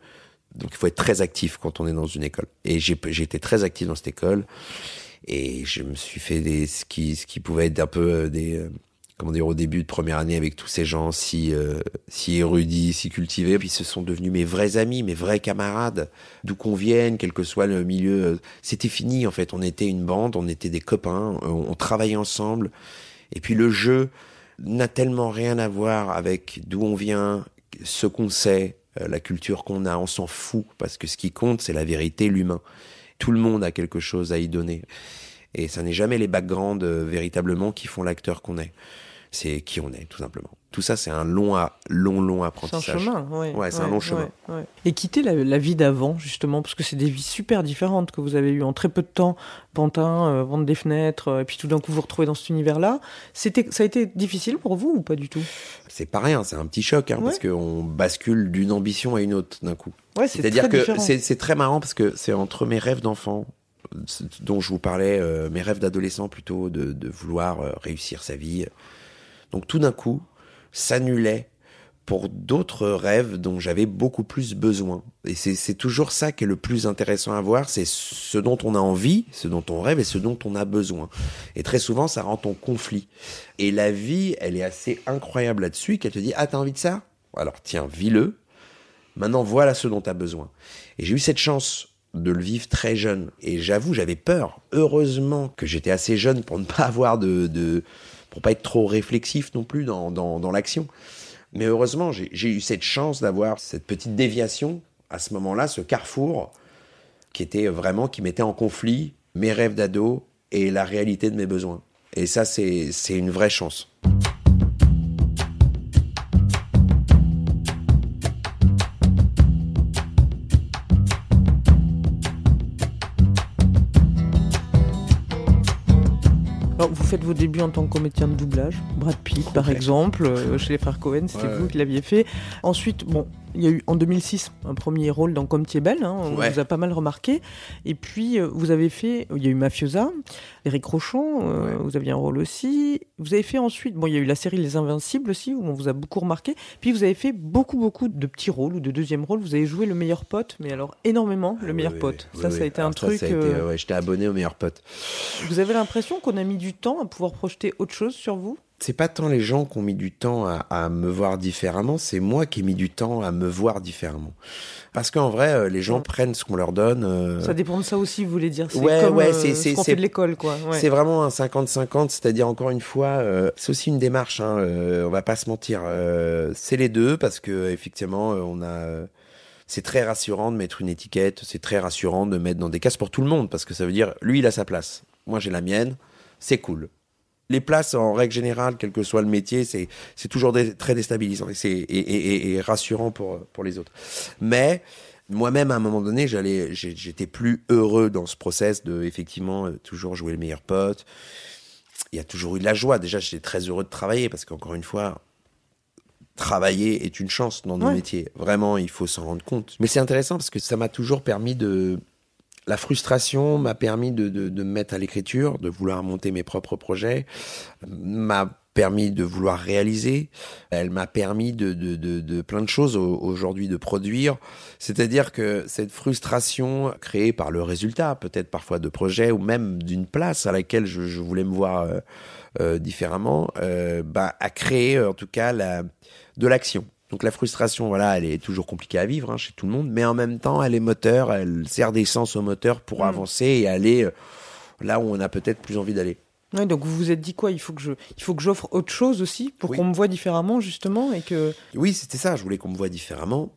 Donc il faut être très actif quand on est dans une école. Et j'ai j'ai été très actif dans cette école et je me suis fait des ce qui ce qui pouvait être un peu euh, des euh, comment dire au début de première année avec tous ces gens si euh, si érudits, si cultivés, puis ce sont devenus mes vrais amis, mes vrais camarades, d'où qu'on vienne, quel que soit le milieu. euh, C'était fini en fait. On était une bande, on était des copains, on, on travaillait ensemble. Et puis le jeu n'a tellement rien à voir avec d'où on vient, ce qu'on sait, la culture qu'on a. On s'en fout parce que ce qui compte, c'est la vérité, l'humain. Tout le monde a quelque chose à y donner. Et ça n'est jamais les backgrounds euh, véritablement qui font l'acteur qu'on est. C'est qui on est, tout simplement. Tout ça, c'est un long, à, long, long C'est un apprentissage. chemin, ouais. Ouais, c'est un long chemin. ouais, ouais. Et quitter la, la vie d'avant, justement, parce que c'est des vies super différentes que vous avez eues en très peu de temps. Pantin, euh, vendre des fenêtres, euh, et puis tout d'un coup vous vous retrouvez dans cet univers-là. C'était, ça a été difficile pour vous ou pas du tout? C'est pas rien, c'est un petit choc, hein, Ouais. parce qu'on bascule d'une ambition à une autre d'un coup. Ouais, c'est C'est-à-dire très que c'est c'est très marrant parce que c'est entre mes rêves d'enfant, dont je vous parlais, euh, mes rêves d'adolescent plutôt, de, de vouloir euh, réussir sa vie. Donc tout d'un coup, s'annulait pour d'autres rêves dont j'avais beaucoup plus besoin. Et c'est toujours ça qui est le plus intéressant à voir, c'est ce dont on a envie, ce dont on rêve et ce dont on a besoin. Et très souvent, ça rentre en conflit. Et la vie, elle est assez incroyable là-dessus, qu'elle te dit, ah, t'as envie de ça? Alors tiens, vis-le. Maintenant, voilà ce dont tu as besoin. Et j'ai eu cette chance de le vivre très jeune. Et j'avoue, j'avais peur. Heureusement que j'étais assez jeune pour ne pas avoir de, de pour pas être trop réflexif non plus dans, dans, l'action. Mais heureusement, j'ai eu cette chance d'avoir cette petite déviation à ce moment-là, ce carrefour qui était vraiment, qui mettait en conflit mes rêves d'ado et la réalité de mes besoins. Et ça, c'est une vraie chance. Faites vos débuts en tant que comédien de doublage, Brad Pitt par exemple, euh, chez les frères Cohen, c'était Ouais, vous qui l'aviez fait. Ensuite, bon, il y a eu en 2006 un premier rôle dans Comme belle, hein, on Ouais. vous a pas mal remarqué. Et puis, euh, vous avez fait, il y a eu Mafiosa, Eric Rochon, euh, Ouais. vous aviez un rôle aussi. Vous avez fait ensuite, bon, il y a eu la série Les Invincibles aussi, où on vous a beaucoup remarqué. Puis vous avez fait beaucoup, beaucoup de petits rôles ou de deuxième rôle. Vous avez joué le meilleur pote, mais alors énormément le Ah, meilleur oui, pote. oui, ça, oui, ça a été Alors un ça, truc. euh, ouais, J'étais abonné au meilleur pote. Vous avez l'impression qu'on a mis du temps à pouvoir projeter autre chose sur vous? C'est pas tant les gens qui ont mis du temps à, à me voir différemment, c'est moi qui ai mis du temps à me voir différemment. Parce qu'en vrai, euh, les gens Ouais. prennent ce qu'on leur donne. euh, Ça dépend de ça aussi, vous voulez dire. C'est Ouais, comme ouais, euh, c'est- ce c'est- qu'on c'est- fait de l'école, quoi. Ouais. C'est vraiment un 50-50, c'est-à-dire encore une fois, euh, c'est aussi une démarche. Hein, on va pas se mentir, c'est les deux parce que effectivement, on a. c'est très rassurant de mettre une étiquette, c'est très rassurant de mettre dans des cases pour tout le monde parce que ça veut dire lui il a sa place, moi j'ai la mienne, c'est cool. Les places, en règle générale, quel que soit le métier, c'est c'est toujours très déstabilisant et, c'est- et, et- et- et rassurant pour, pour les autres. Mais moi-même, à un moment donné, j'allais, j'étais plus heureux dans ce process de effectivement euh, toujours jouer le meilleur pote. Il y a toujours eu de la joie. Déjà, j'étais très heureux de travailler parce qu'encore une fois, travailler est une chance dans nos Ouais. métiers. Vraiment, il faut s'en rendre compte. Mais c'est intéressant parce que ça m'a toujours permis de. La frustration m'a permis de, de, de me mettre à l'écriture, de vouloir monter mes propres projets, m'a permis de vouloir réaliser, elle m'a permis de, de, plein de choses au- aujourd'hui de produire. C'est-à-dire que cette frustration créée par le résultat, peut-être parfois de projets ou même d'une place à laquelle je, je voulais me voir euh, euh, différemment, euh, bah, a créé en tout cas la, de l'action. Donc la frustration, voilà, elle est toujours compliquée à vivre hein, chez tout le monde, mais en même temps, elle est moteur, elle sert d'essence au moteur pour Mm. avancer et aller euh, là où on a peut-être plus envie d'aller. Ouais, donc vous vous êtes dit quoi? Il faut que je, il faut que j'offre autre chose aussi pour Oui. qu'on me voit différemment justement et que Oui, c'était ça. Je voulais qu'on me voie différemment.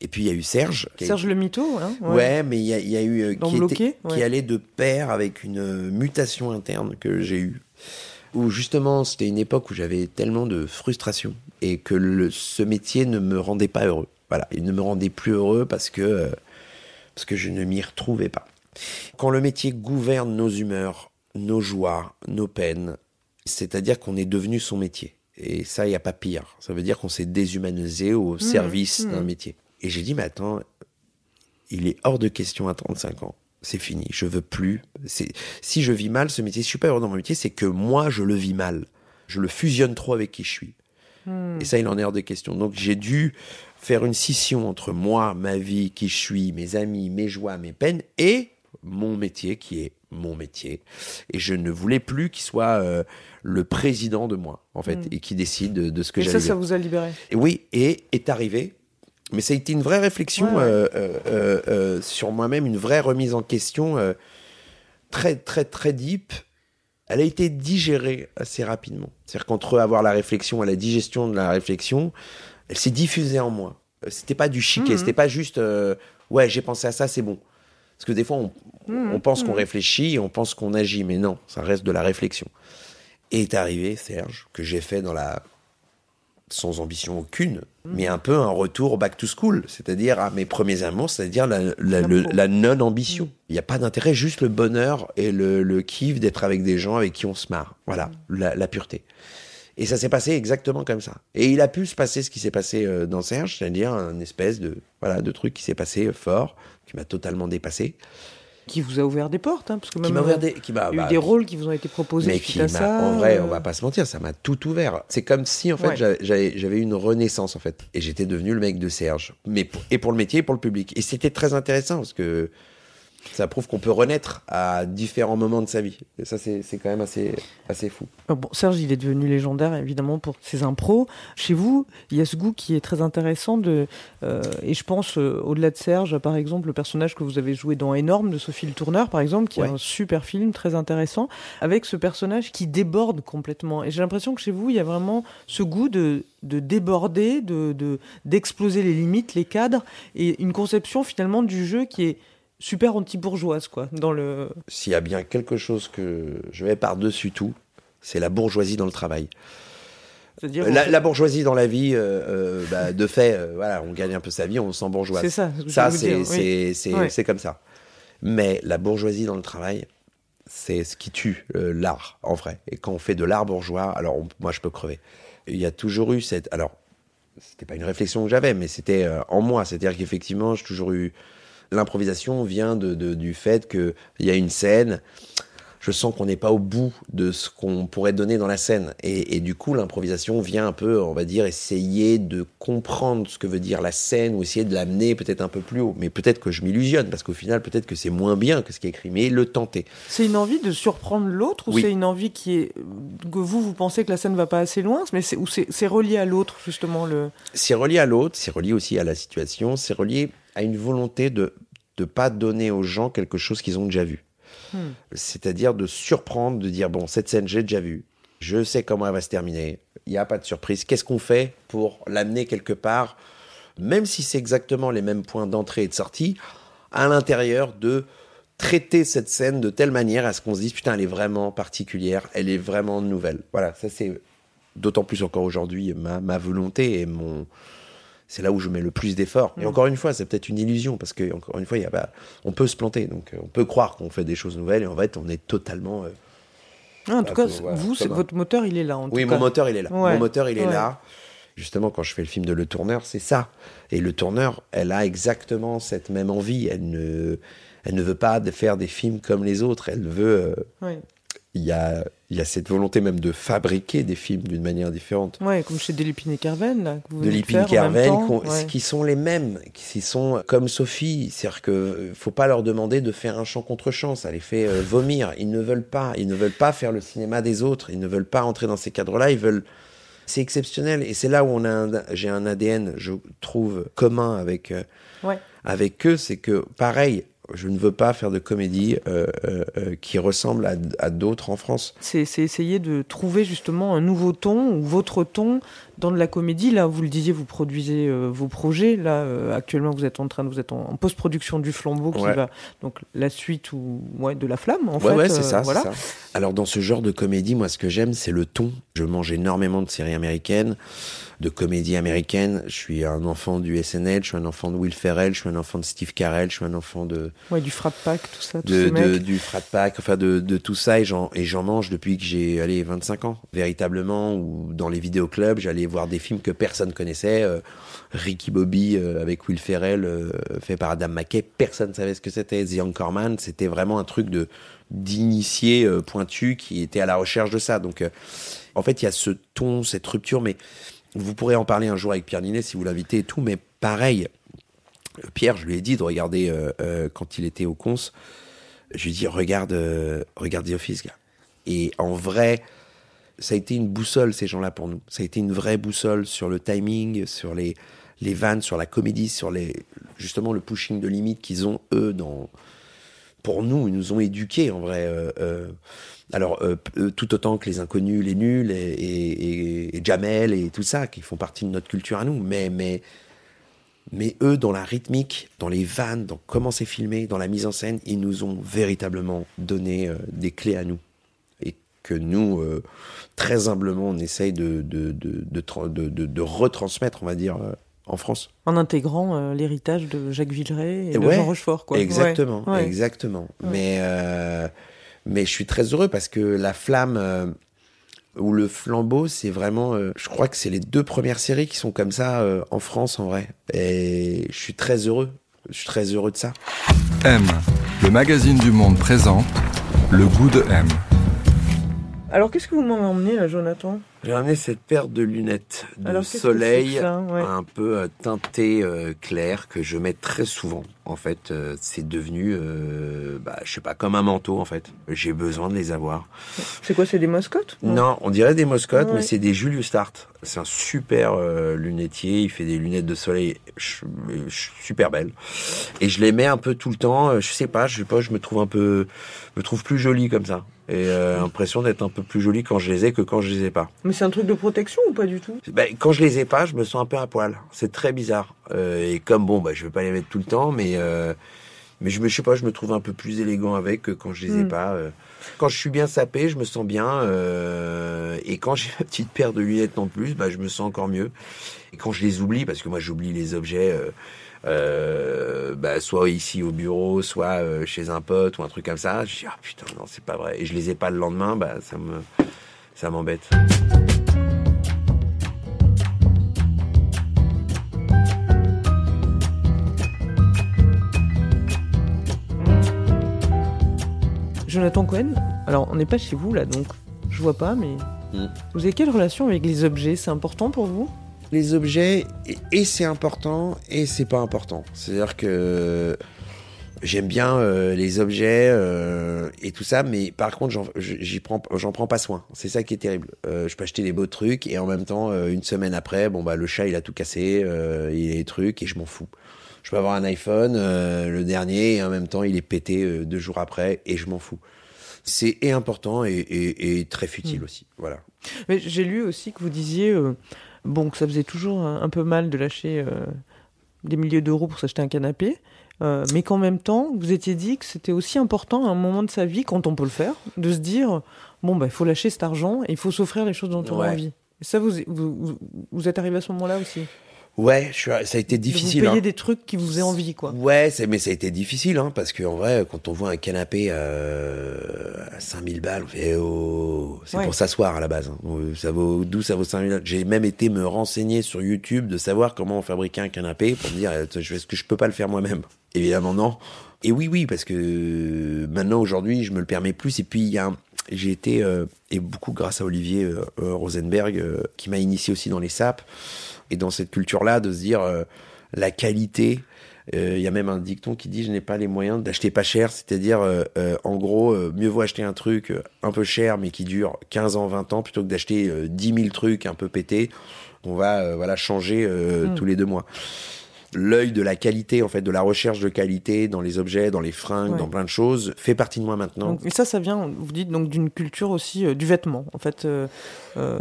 Et puis il y a eu Serge. qui a Serge le mytho, hein, Ouais, mais il y, a- il y a eu euh, qui, Bloqué, était- ouais. qui allait de pair avec une mutation interne que j'ai eue. Où justement, c'était une époque où j'avais tellement de frustration et que le, ce métier ne me rendait pas heureux. Voilà, il ne me rendait plus heureux parce que, euh, parce que je ne m'y retrouvais pas. Quand le métier gouverne nos humeurs, nos joies, nos peines, c'est-à-dire qu'on est devenu son métier. Et ça, il n'y a pas pire. Ça veut dire qu'on s'est déshumanisé au service d'un métier. Et j'ai dit, mais attends, il est hors de question à 35 ans. C'est fini, je veux plus. Si je vis mal ce métier, si je suis pas heureux dans mon métier, c'est que moi je le vis mal. Je le fusionne trop avec qui je suis. Et ça, il en est hors de question. Donc j'ai dû faire une scission entre moi, ma vie, qui je suis, mes amis, mes joies, mes peines, et mon métier qui est mon métier. Et je ne voulais plus qu'il soit euh, le président de moi, en fait, et qui décide de, de ce que Et j'allais ça, ça dire. vous a libéré? Et oui, et est arrivé. Mais ça a été une vraie réflexion Ouais, euh, euh, euh, sur moi-même, une vraie remise en question très, très, très deep. Elle a été digérée assez rapidement. C'est-à-dire qu'entre avoir la réflexion et la digestion de la réflexion, elle s'est diffusée en moi. C'était pas du chiquet, Mhm. c'était pas juste ouais, j'ai pensé à ça, c'est bon. Parce que des fois, on, Mhm. on pense qu'on réfléchit et on pense qu'on agit, mais non, ça reste de la réflexion. Et est arrivé Serge, que j'ai fait dans la sans ambition aucune, mais un peu un retour back to school, c'est-à-dire à mes premiers amours, c'est-à-dire la, non-ambition. Il n'y a pas d'intérêt, juste le bonheur et le, le kiff d'être avec des gens avec qui on se marre. Voilà, la, la pureté. Et ça s'est passé exactement comme ça. Et il a pu se passer ce qui s'est passé euh, dans Serge, c'est-à-dire un espèce de, voilà, de truc qui s'est passé fort, qui m'a totalement dépassé, Qui vous a ouvert des portes, hein, parce que qui même, m'a ouvert euh, des, qui m'a, Il y a eu bah, des rôles qui vous ont été proposés mais qui à ça. en vrai, euh, on va pas se mentir, ça m'a tout ouvert. C'est comme si, en fait, Ouais. j'avais- j'avais une renaissance, en fait. Et j'étais devenu le mec de Serge. Mais, pour- et pour le métier et pour le public. Et c'était très intéressant parce que ça prouve qu'on peut renaître à différents moments de sa vie. Et ça, c'est quand même assez, assez fou. Ah Bon, Serge, il est devenu légendaire évidemment pour ses impros. Chez vous, il y a ce goût qui est très intéressant de, euh, et je pense euh, au-delà de Serge, par exemple, le personnage que vous avez joué dans Énorme de Sophie Le Tourneur, par exemple, qui Ouais. est un super film très intéressant, avec ce personnage qui déborde complètement. Et j'ai l'impression que chez vous, il y a vraiment ce goût de, de déborder, de, de d'exploser les limites, les cadres, et une conception finalement du jeu qui est super anti-bourgeoise, quoi, dans le. S'il y a bien quelque chose que je vais par-dessus tout, c'est la bourgeoisie dans le travail. C'est-à-dire, La, en fait, la bourgeoisie dans la vie, euh, euh, bah, de fait, euh, voilà, on gagne un peu sa vie, on se sent bourgeois. c'est ça. Ça, c'est dire, oui. c'est- c'est- Ouais. c'est comme ça. Mais la bourgeoisie dans le travail, c'est ce qui tue euh, l'art, en vrai. Et quand on fait de l'art bourgeois, alors on- moi, je peux crever. Il y a toujours eu cette... Alors, c'était pas une réflexion que j'avais, mais c'était en moi. C'est-à-dire qu'effectivement, j'ai toujours eu... L'improvisation vient de, de- du fait qu'il y a une scène, je sens qu'on n'est pas au bout de ce qu'on pourrait donner dans la scène. Et, et du coup, l'improvisation vient un peu, on va dire, essayer de comprendre ce que veut dire la scène ou essayer de l'amener peut-être un peu plus haut. Mais peut-être que je m'illusionne, parce qu'au final, peut-être que c'est moins bien que ce qui est écrit, mais le tenter. C'est une envie de surprendre l'autre ou Oui. c'est une envie qui est que vous vous pensez que la scène va pas assez loin mais c'est ou c'est c'est relié à l'autre justement le C'est relié à l'autre, c'est relié aussi à la situation, c'est relié à une volonté de ne pas donner aux gens quelque chose qu'ils ont déjà vu. Hmm. C'est-à-dire de surprendre, de dire, bon, cette scène, j'ai déjà vu, je sais comment elle va se terminer, il n'y a pas de surprise, qu'est-ce qu'on fait pour l'amener quelque part, même si c'est exactement les mêmes points d'entrée et de sortie, à l'intérieur de traiter cette scène de telle manière à ce qu'on se dise, putain, elle est vraiment particulière, elle est vraiment nouvelle. Voilà, ça c'est d'autant plus encore aujourd'hui ma, ma volonté et mon c'est là où je mets le plus d'efforts. Et Mm. encore une fois, c'est peut-être une illusion parce que encore une fois, il y a, bah, on peut se planter, donc euh, on peut croire qu'on fait des choses nouvelles et en fait, on est totalement. euh, Ah, en tout cas vous votre moteur il est là en Oui, tout mon cas. moteur, il est là. Ouais. Mon moteur, il est Ouais. là. Justement, quand je fais le film de Le Tourneur, c'est ça. Et Le Tourneur, elle a exactement cette même envie. Elle ne, elle ne veut pas de faire des films comme les autres. Elle veut. euh, Ouais. Il y a, y a cette volonté même de fabriquer des films d'une manière différente. Ouais, comme chez Delépine et Carven là que vous de venez Lipin faire en même Kerven, temps. qu'on- Ouais. qui sont les mêmes, qui sont comme Sophie. C'est-à-dire que euh, faut pas leur demander de faire un chant contre chant, ça les fait euh, vomir. Ils ne veulent pas, ils ne veulent pas faire le cinéma des autres, ils ne veulent pas entrer dans ces cadres-là. Ils veulent. C'est exceptionnel et c'est là où on a, un- j'ai un ADN, je trouve commun avec euh, Ouais. avec eux, c'est que pareil, Je ne veux pas faire de comédie euh, euh, euh, qui ressemble à, à d'autres en France. C'est c'est essayer de trouver justement un nouveau ton ou votre ton dans de la comédie. Là, vous le disiez, vous produisez euh, vos projets. Là, euh, actuellement, vous êtes en train, de- vous êtes en, en post-production du Flambeau qui Ouais. va donc la suite ou ouais de la flamme en ouais, fait. c'est euh, ça, Voilà. c'est ça. Alors dans ce genre de comédie, moi, ce que j'aime, c'est le ton. Je mange énormément de séries américaines, de comédies américaines. Je suis un enfant du SNL, je suis un enfant de Will Ferrell, je suis un enfant de Steve Carell, je suis un enfant de Ouais, du frat pack, tout ça, de, du frat pack, enfin de, de tout ça, et j'en, mange depuis que j'ai allé 25 ans, véritablement, ou dans les vidéoclubs, j'allais voir des films que personne connaissait, euh, Ricky Bobby euh, avec Will Ferrell, euh, fait par Adam McKay, personne savait ce que c'était, The Anchorman, c'était vraiment un truc de d'initié pointu qui était à la recherche de ça, donc en fait il y a ce ton, cette rupture, mais vous pourrez en parler un jour avec Pierre Ninet si vous l'invitez et tout, mais pareil, Pierre, je lui ai dit de regarder quand il était au cons. Je lui ai dit regarde, regarde The Office, gars. Et en vrai, ça a été une boussole ces gens-là pour nous. Ça a été une vraie boussole sur le timing, sur les les vannes, sur la comédie, sur justement le pushing de limite qu'ils ont eux. Pour nous, ils nous ont éduqués en vrai. euh, euh, alors euh, euh, tout autant que les inconnus, les nuls et, Jamel et tout ça qui font partie de notre culture à nous. Mais mais mais eux, dans la rythmique, dans les vannes, dans comment c'est filmé, dans la mise en scène, ils nous ont véritablement donné des clés à nous. Que nous, euh, très humblement, on essaye de, de, de, de, tra- de, de- de retransmettre, on va dire, euh, en France. En intégrant euh, l'héritage de Jacques Villeray et, Et de ouais, Jean Rochefort, quoi. Exactement, Ouais, ouais. exactement. Ouais. Mais, euh, mais je suis très heureux parce que la flamme euh, ou le flambeau, c'est vraiment, euh, je crois que c'est les deux premières séries qui sont comme ça euh, en France en vrai. Et je suis très heureux. Je suis très heureux de ça. M, le magazine du monde présente le goût de M. Alors, qu'est-ce que vous m'avez emmené, là, Jonathan? J'ai ramené cette paire de lunettes de Alors, soleil ça? Ouais. un peu euh, teintées euh, clair que je mets très souvent. En fait, euh, c'est devenu, euh, bah, je sais pas, comme un manteau en fait. J'ai besoin de les avoir. C'est quoi, c'est des mascottes? Non, on dirait des Moscottes, Ouais. mais c'est des Julius Start. C'est un super euh, lunetier. Il fait des lunettes de soleil super belles. Et je les mets un peu tout le temps. Euh, Je sais pas, je sais pas, je me trouve un peu, me trouve plus jolie comme ça. Et euh, l'impression d'être un peu plus jolie quand je les ai que quand je les ai pas. Mais c'est un truc de protection ou pas du tout? Ben, quand je les ai pas, je me sens un peu à poil. C'est très bizarre. Euh, et comme bon, bah, je vais pas les mettre tout le temps, mais euh, mais je me je sais pas, je me trouve un peu plus élégant avec que quand je les ai Mm. pas. euh. Quand je suis bien sapé, je me sens bien. et quand j'ai ma petite paire de lunettes en plus, bah, je me sens encore mieux. Et quand je les oublie, parce que moi j'oublie les objets. Euh, bah, soit ici au bureau, soit euh, chez un pote ou un truc comme ça. Je dis ah putain non c'est pas vrai et je les ai pas le lendemain, bah ça me ça m'embête. Jonathan Cohen, alors on n'est pas chez vous là, donc je vois pas, mais Mm. vous avez quelle relation avec les objets? C'est important pour vous? Les objets et, c'est important et c'est pas important. C'est-à-dire que j'aime bien euh, les objets euh, et tout ça, mais par contre j'en j'y prends j'en prends pas soin. C'est ça qui est terrible. Euh, je peux acheter des beaux trucs et en même temps euh, une semaine après, bon bah le chat il a tout cassé, euh, il a des trucs et je m'en fous. Je peux avoir un iPhone, euh, le dernier, et en même temps il est pété euh, deux jours après et je m'en fous. C'est et important et, et- et très futile Mm. aussi. Voilà. Mais j'ai lu aussi que vous disiez euh, bon que ça faisait toujours un, un peu mal de lâcher euh, des milliers d'euros pour s'acheter un canapé, euh, mais qu'en même temps vous étiez dit que c'était aussi important à un moment de sa vie quand on peut le faire de se dire bon bah il faut lâcher cet argent et il faut s'offrir les choses dont on a Ouais. envie. Et ça vous- vous êtes arrivé à ce moment-là aussi? Ouais, je suis, ça a été De difficile. Vous payez hein. des trucs qui vous faisaient envie quoi. Ouais, mais ça a été difficile, hein, parce qu'en vrai, quand on voit un canapé euh, à 5000 balles, on fait oh, c'est Ouais. pour s'asseoir à la base. hein. Ça vaut, d'où ça vaut 5000 balles? J'ai même été me renseigner sur YouTube de savoir comment on fabriquait un canapé pour me dire, est-ce que je peux pas le faire moi-même Évidemment, non. Et oui, oui, parce que maintenant, aujourd'hui, je me le permets plus. Et puis, il y a un- j'ai été, euh, et beaucoup grâce à Olivier euh, euh, Rosenberg, euh, qui m'a initié aussi dans les sapes, et dans cette culture-là, de se dire, euh, la qualité, euh, il y a même un dicton qui dit je n'ai pas les moyens d'acheter pas cher, c'est-à-dire euh, en gros mieux vaut acheter un truc un peu cher mais qui dure 15 ans, 20 ans plutôt que d'acheter euh, 10 000 trucs un peu pétés. On va voilà changer Mm. tous les deux mois. l'œil de la qualité, en fait, de la recherche de qualité dans les objets, dans les fringues, Ouais. dans plein de choses, fait partie de moi maintenant. Donc, et ça, ça vient, vous dites, donc d'une culture aussi euh, du vêtement, en fait, euh,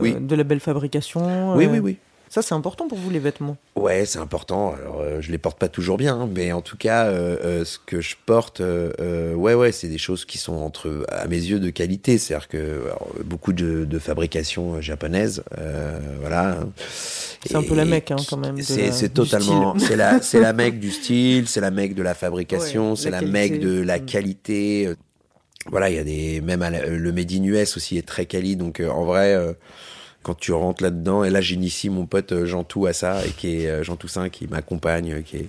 Oui. de la belle fabrication. oui, oui, oui. Ça, c'est important pour vous, les vêtements? Ouais, c'est important. Alors, euh, je les porte pas toujours bien, hein, mais en tout cas, euh, euh, ce que je porte, euh, euh, ouais, ouais, c'est des choses qui sont entre, à mes yeux, de qualité. C'est-à-dire que alors, beaucoup de, de fabrication japonaise, euh, voilà. C'est un peu la mecque, hein, quand même, C'est totalement, style. c'est la, c'est la mecque du style, c'est la mecque de la fabrication, Ouais, c'est la la, mecque de la Mm. qualité. Voilà, il y a des, même à la- le Made in US aussi est très quali. Donc, euh, en vrai. euh, quand tu rentres là-dedans, et là j'initie mon pote euh, Jean Tout à ça, et qui est euh, Jean Toussaint qui m'accompagne, euh, qui est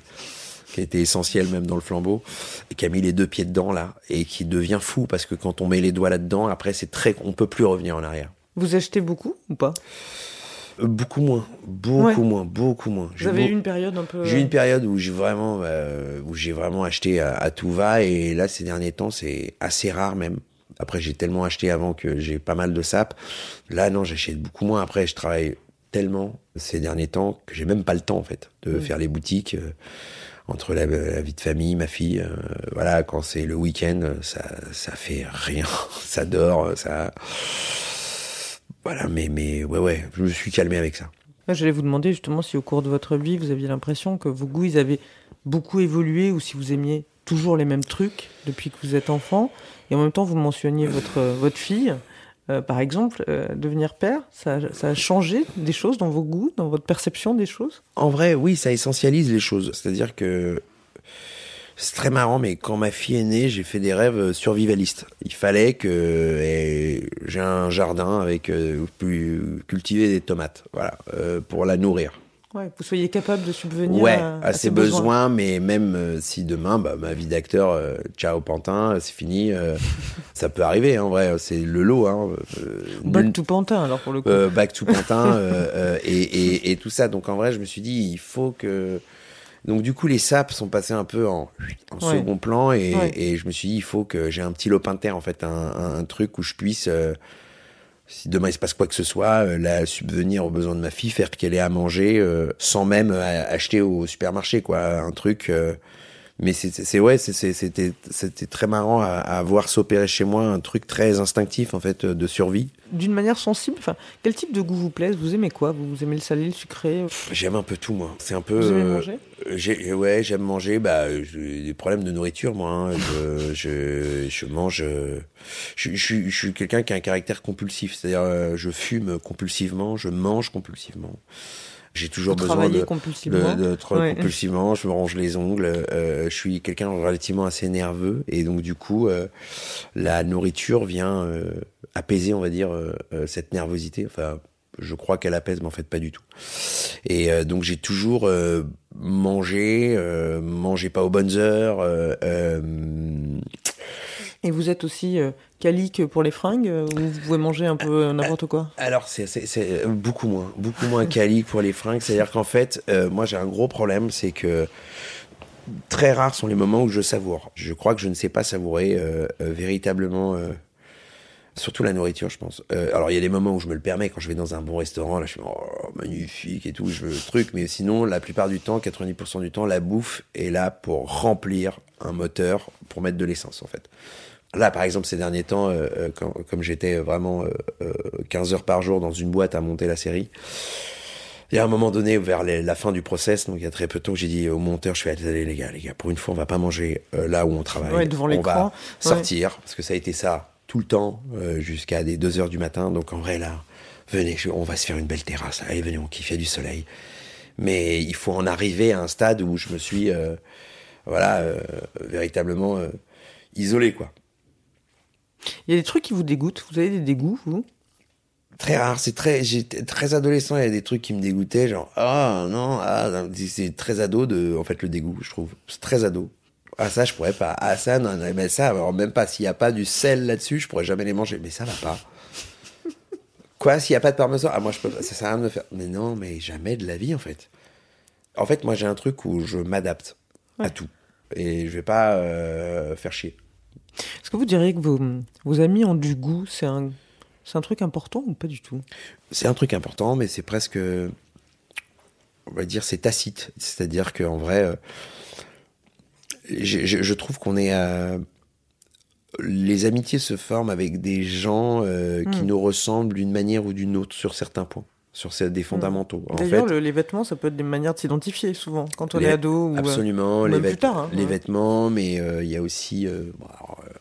qui a été essentiel même dans le flambeau, et qui a mis les deux pieds dedans là, et qui devient fou parce que quand on met les doigts là-dedans, après c'est très, on peut plus revenir en arrière. Vous achetez beaucoup ou pas? Beaucoup moins, beaucoup Ouais. moins, beaucoup moins. Vous J'ai avez eu une période un peu. j'ai eu une période où j'ai vraiment, euh, où j'ai vraiment acheté à, à tout va, et là ces derniers temps c'est assez rare même. Après j'ai tellement acheté avant que j'ai pas mal de sap. Là non, j'achète beaucoup moins. Après je travaille tellement ces derniers temps que j'ai même pas le temps en fait de Mm. faire les boutiques. euh, entre la, la vie de famille, ma fille, euh, voilà, quand c'est le week-end, ça, ça fait rien, ça dort, ça, voilà, mais, mais ouais, ouais, je me suis calmé avec ça. Là, J'allais vous demander justement si au cours de votre vie, vous aviez l'impression que vos goûts, ils avaient beaucoup évolué ou si vous aimiez toujours les mêmes trucs depuis que vous êtes enfant. Et en même temps, vous mentionniez votre, votre fille. Euh, par exemple, euh, devenir père, ça, a- changé des choses dans vos goûts, dans votre perception des choses? En vrai, oui, ça essentialise les choses. C'est-à-dire que c'est très marrant, mais quand ma fille est née, j'ai fait des rêves survivalistes. Il fallait que j'ai un jardin avec euh, cultiver des tomates, voilà, euh, pour la nourrir. Ouais, que vous soyez capable de subvenir ouais, à, à, ses besoins. mais même euh, si demain, bah, ma vie d'acteur, euh, ciao Pantin, c'est fini, euh, ça peut arriver, en vrai, c'est le lot. Hein, euh, Back to Pantin, alors pour le coup. back to Pantin et, et, et tout ça. Donc en vrai, je me suis dit, il faut que. Donc du coup, les sapes sont passés un peu en, en Ouais. second plan et, Ouais. et je me suis dit, il faut que j'ai un petit lopin de terre, en fait, un, un, un truc où je puisse, si demain il se passe quoi que ce soit, euh, la subvenir aux besoins de ma fille, faire qu'elle ait à manger euh, sans même euh, acheter au supermarché, quoi, un truc. Euh, mais c'est ouais, c'était c'était très marrant à, à voir s'opérer chez moi un truc très instinctif en fait de survie. D'une manière sensible, enfin, quel type de goût vous plaise? Vous aimez quoi? Vous aimez le salé, le sucré? J'aime un peu tout moi. C'est un peu. Vous aimez euh, manger? Ouais, j'aime manger. Bah, j'ai des problèmes de nourriture moi. hein. Je, je, je mange. euh, Je, je, suis- je suis quelqu'un qui a un caractère compulsif. C'est-à-dire, euh, je fume compulsivement, je mange compulsivement. J'ai toujours Vous besoin de, compulsivement de, de trop Ouais. compulsivement. Je me range les ongles. euh, je suis quelqu'un relativement assez nerveux et donc du coup, euh, la nourriture vient euh, apaiser, on va dire, euh, euh, cette nervosité. Enfin, je crois qu'elle apaise, mais en fait pas du tout. Et euh, donc j'ai toujours euh, mangé, euh, mangé pas aux bonnes heures. Euh, euh, Et vous êtes aussi euh, calique pour les fringues euh, ou vous pouvez manger un peu euh, n'importe quoi? Alors, c'est c'est beaucoup moins, beaucoup moins quali pour les fringues. C'est-à-dire qu'en fait, euh, moi, j'ai un gros problème, c'est que très rares sont les moments où je savoure. Je crois que je ne sais pas savourer euh, euh, véritablement, euh, surtout la nourriture, je pense. Euh, alors, il y a des moments où je me le permets, quand je vais dans un bon restaurant, là, je suis oh, magnifique et tout, je veux le truc. Mais sinon, la plupart du temps, 90% du temps, la bouffe est là pour remplir un moteur, pour mettre de l'essence, en fait. Là, par exemple, ces derniers temps, euh, euh, quand- comme j'étais vraiment euh, euh, 15 heures par jour dans une boîte à monter la série, il y a un moment donné, vers les- la fin du process, donc il y a très peu de temps, j'ai dit au monteur, je fais, allez les gars, les gars, pour une fois, on va pas manger euh, là où on travaille. Ouais, devant on va Ouais. sortir, parce que ça a été ça tout le temps, euh, jusqu'à des 2 heures du matin. Donc en vrai, là, venez, je- on va se faire une belle terrasse. Allez, venez, on kiffe, il y a du soleil. Mais il faut en arriver à un stade où je me suis, euh, voilà, euh, véritablement euh, isolé, quoi. Il y a des trucs qui vous dégoûtent Vous avez des dégoûts, vous? Très rare, c'est très, j'étais très adolescent, il y a des trucs qui me dégoûtaient, genre, ah non, ah, c'est- très ado de, en fait, le dégoût, je trouve. C'est très ado. Ah, ça, je pourrais pas. Ah, ça, non, non, mais ça, alors même pas, s'il y a pas du sel là-dessus, je pourrais jamais les manger. Mais ça va pas. Quoi, s'il y a pas de parmesan? Ah, moi, je peux pas, ça sert à rien de me faire. Mais non, mais jamais de la vie, en fait. En fait, moi, j'ai un truc où je m'adapte à tout. Et je vais pas euh, faire chier. Est-ce que vous diriez que vos, vos amis ont du goût? C'est un, truc important ou pas du tout? C'est un truc important, mais c'est presque. on va dire, c'est tacite. C'est-à-dire qu'en vrai, euh, je, je- je trouve qu'on est à... Les amitiés se forment avec des gens euh, qui Mm. nous ressemblent d'une manière ou d'une autre sur certains points, sur ces- des fondamentaux. En D'ailleurs, le- les vêtements, ça peut être des manières de s'identifier souvent, quand on Les- est ado ou. euh, absolument, ou les, vêt- tard, hein, les ouais. vêtements, mais euh, il y a aussi, euh, bon, alors, euh,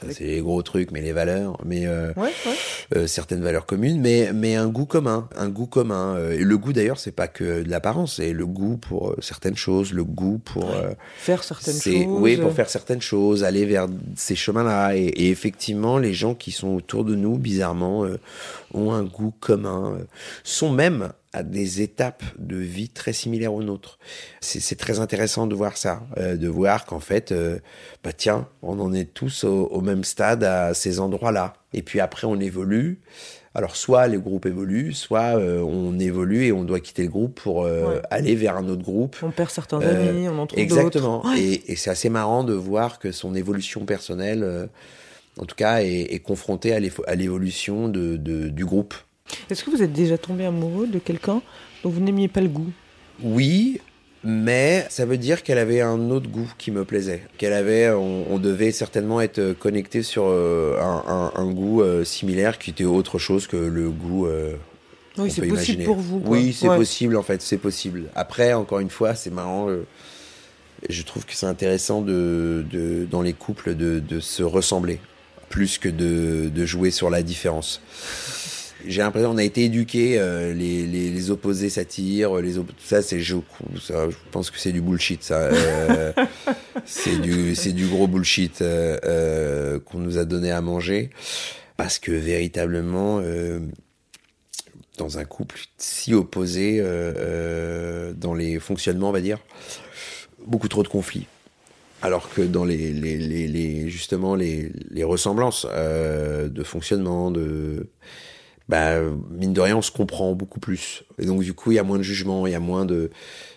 ça c'est les gros trucs, mais les valeurs, mais euh, Ouais, ouais. euh, certaines valeurs communes, mais, mais un goût commun, un goût commun. euh, et le goût d'ailleurs, c'est pas que de l'apparence, c'est le goût pour euh, certaines choses, le goût pour euh, Faire certaines c'est choses. oui pour faire certaines choses, aller vers ces chemins-là. Et, et effectivement, les gens qui sont autour de nous, bizarrement, euh, ont un goût commun, euh, sont même à des étapes de vie très similaires aux nôtres. C'est très intéressant de voir ça, euh, de voir qu'en fait, euh, bah tiens, on en est tous au, au même stade à ces endroits-là. Et puis après, on évolue. Alors soit les groupes évoluent, soit euh, on évolue et on doit quitter le groupe pour euh, Ouais. aller vers un autre groupe. On perd certains Euh, amis, on en trouve Exactement. Ouais. Et, et c'est assez marrant de voir que son évolution personnelle, euh, en tout cas, est, est confrontée à l'évolution de, de- du groupe. Est-ce que vous êtes déjà tombé amoureux de quelqu'un dont vous n'aimiez pas le goût? Oui, mais ça veut dire qu'elle avait un autre goût qui me plaisait. Qu'elle avait, on, on devait certainement être connecté sur euh, un, un- un goût euh, similaire qui était autre chose que le goût. euh, Oui, c'est possible imaginer. pour vous. quoi. Oui, c'est Ouais. possible en fait, c'est possible. Après, encore une fois, c'est marrant. euh, je trouve que c'est intéressant de, de- dans les couples de, de se ressembler plus que de, de jouer sur la différence. J'ai l'impression qu'on a été éduqués, euh, les, les, les opposés s'attirent, les op- ça c'est je, ça, je pense que c'est du bullshit ça. Euh, c'est du c'est du gros bullshit euh, qu'on nous a donné à manger parce que véritablement dans un couple si opposé dans les fonctionnements, on va dire, beaucoup trop de conflits. Alors que dans les, les, les, les- justement les, les ressemblances de fonctionnement, de bah, mine de rien, on se comprend beaucoup plus. Et donc du coup, il y a moins de jugement, il y a moins de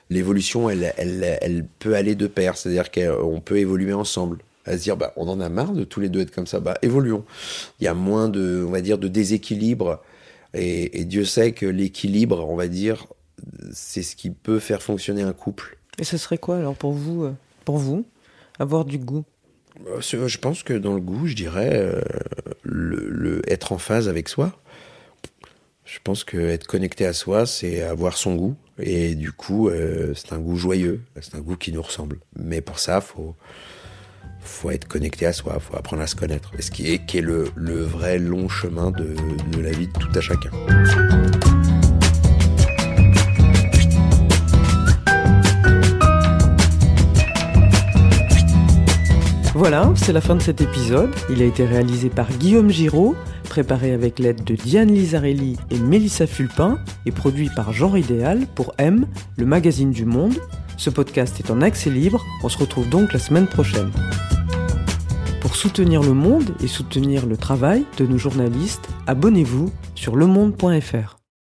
l'évolution, elle, elle, elle peut aller de pair, c'est-à-dire qu'on peut évoluer ensemble. À se dire, bah, on en a marre de tous les deux être comme ça, bah, évoluons. Il y a moins de, on va dire, de déséquilibre. Et, et Dieu sait que l'équilibre, on va dire, c'est ce qui peut faire fonctionner un couple. Et ce serait quoi alors pour vous, euh, pour vous, avoir du goût? Euh, Je pense que dans le goût, je dirais euh, le, le être en phase avec soi. Je pense que être connecté à soi, c'est avoir son goût. Et du coup, euh, c'est un goût joyeux, c'est un goût qui nous ressemble. Mais pour ça, faut faut être connecté à soi, faut apprendre à se connaître. Ce qui est, le vrai long chemin de, de la vie de tout à chacun. Voilà, c'est la fin de cet épisode. Il a été réalisé par Guillaume Giraud, préparé avec l'aide de Diane Lizarelli et Mélissa Fulpin, et produit par Genre Idéal pour M, le magazine du monde. Ce podcast est en accès libre, on se retrouve donc la semaine prochaine. Pour soutenir le monde et soutenir le travail de nos journalistes, abonnez-vous sur lemonde.fr.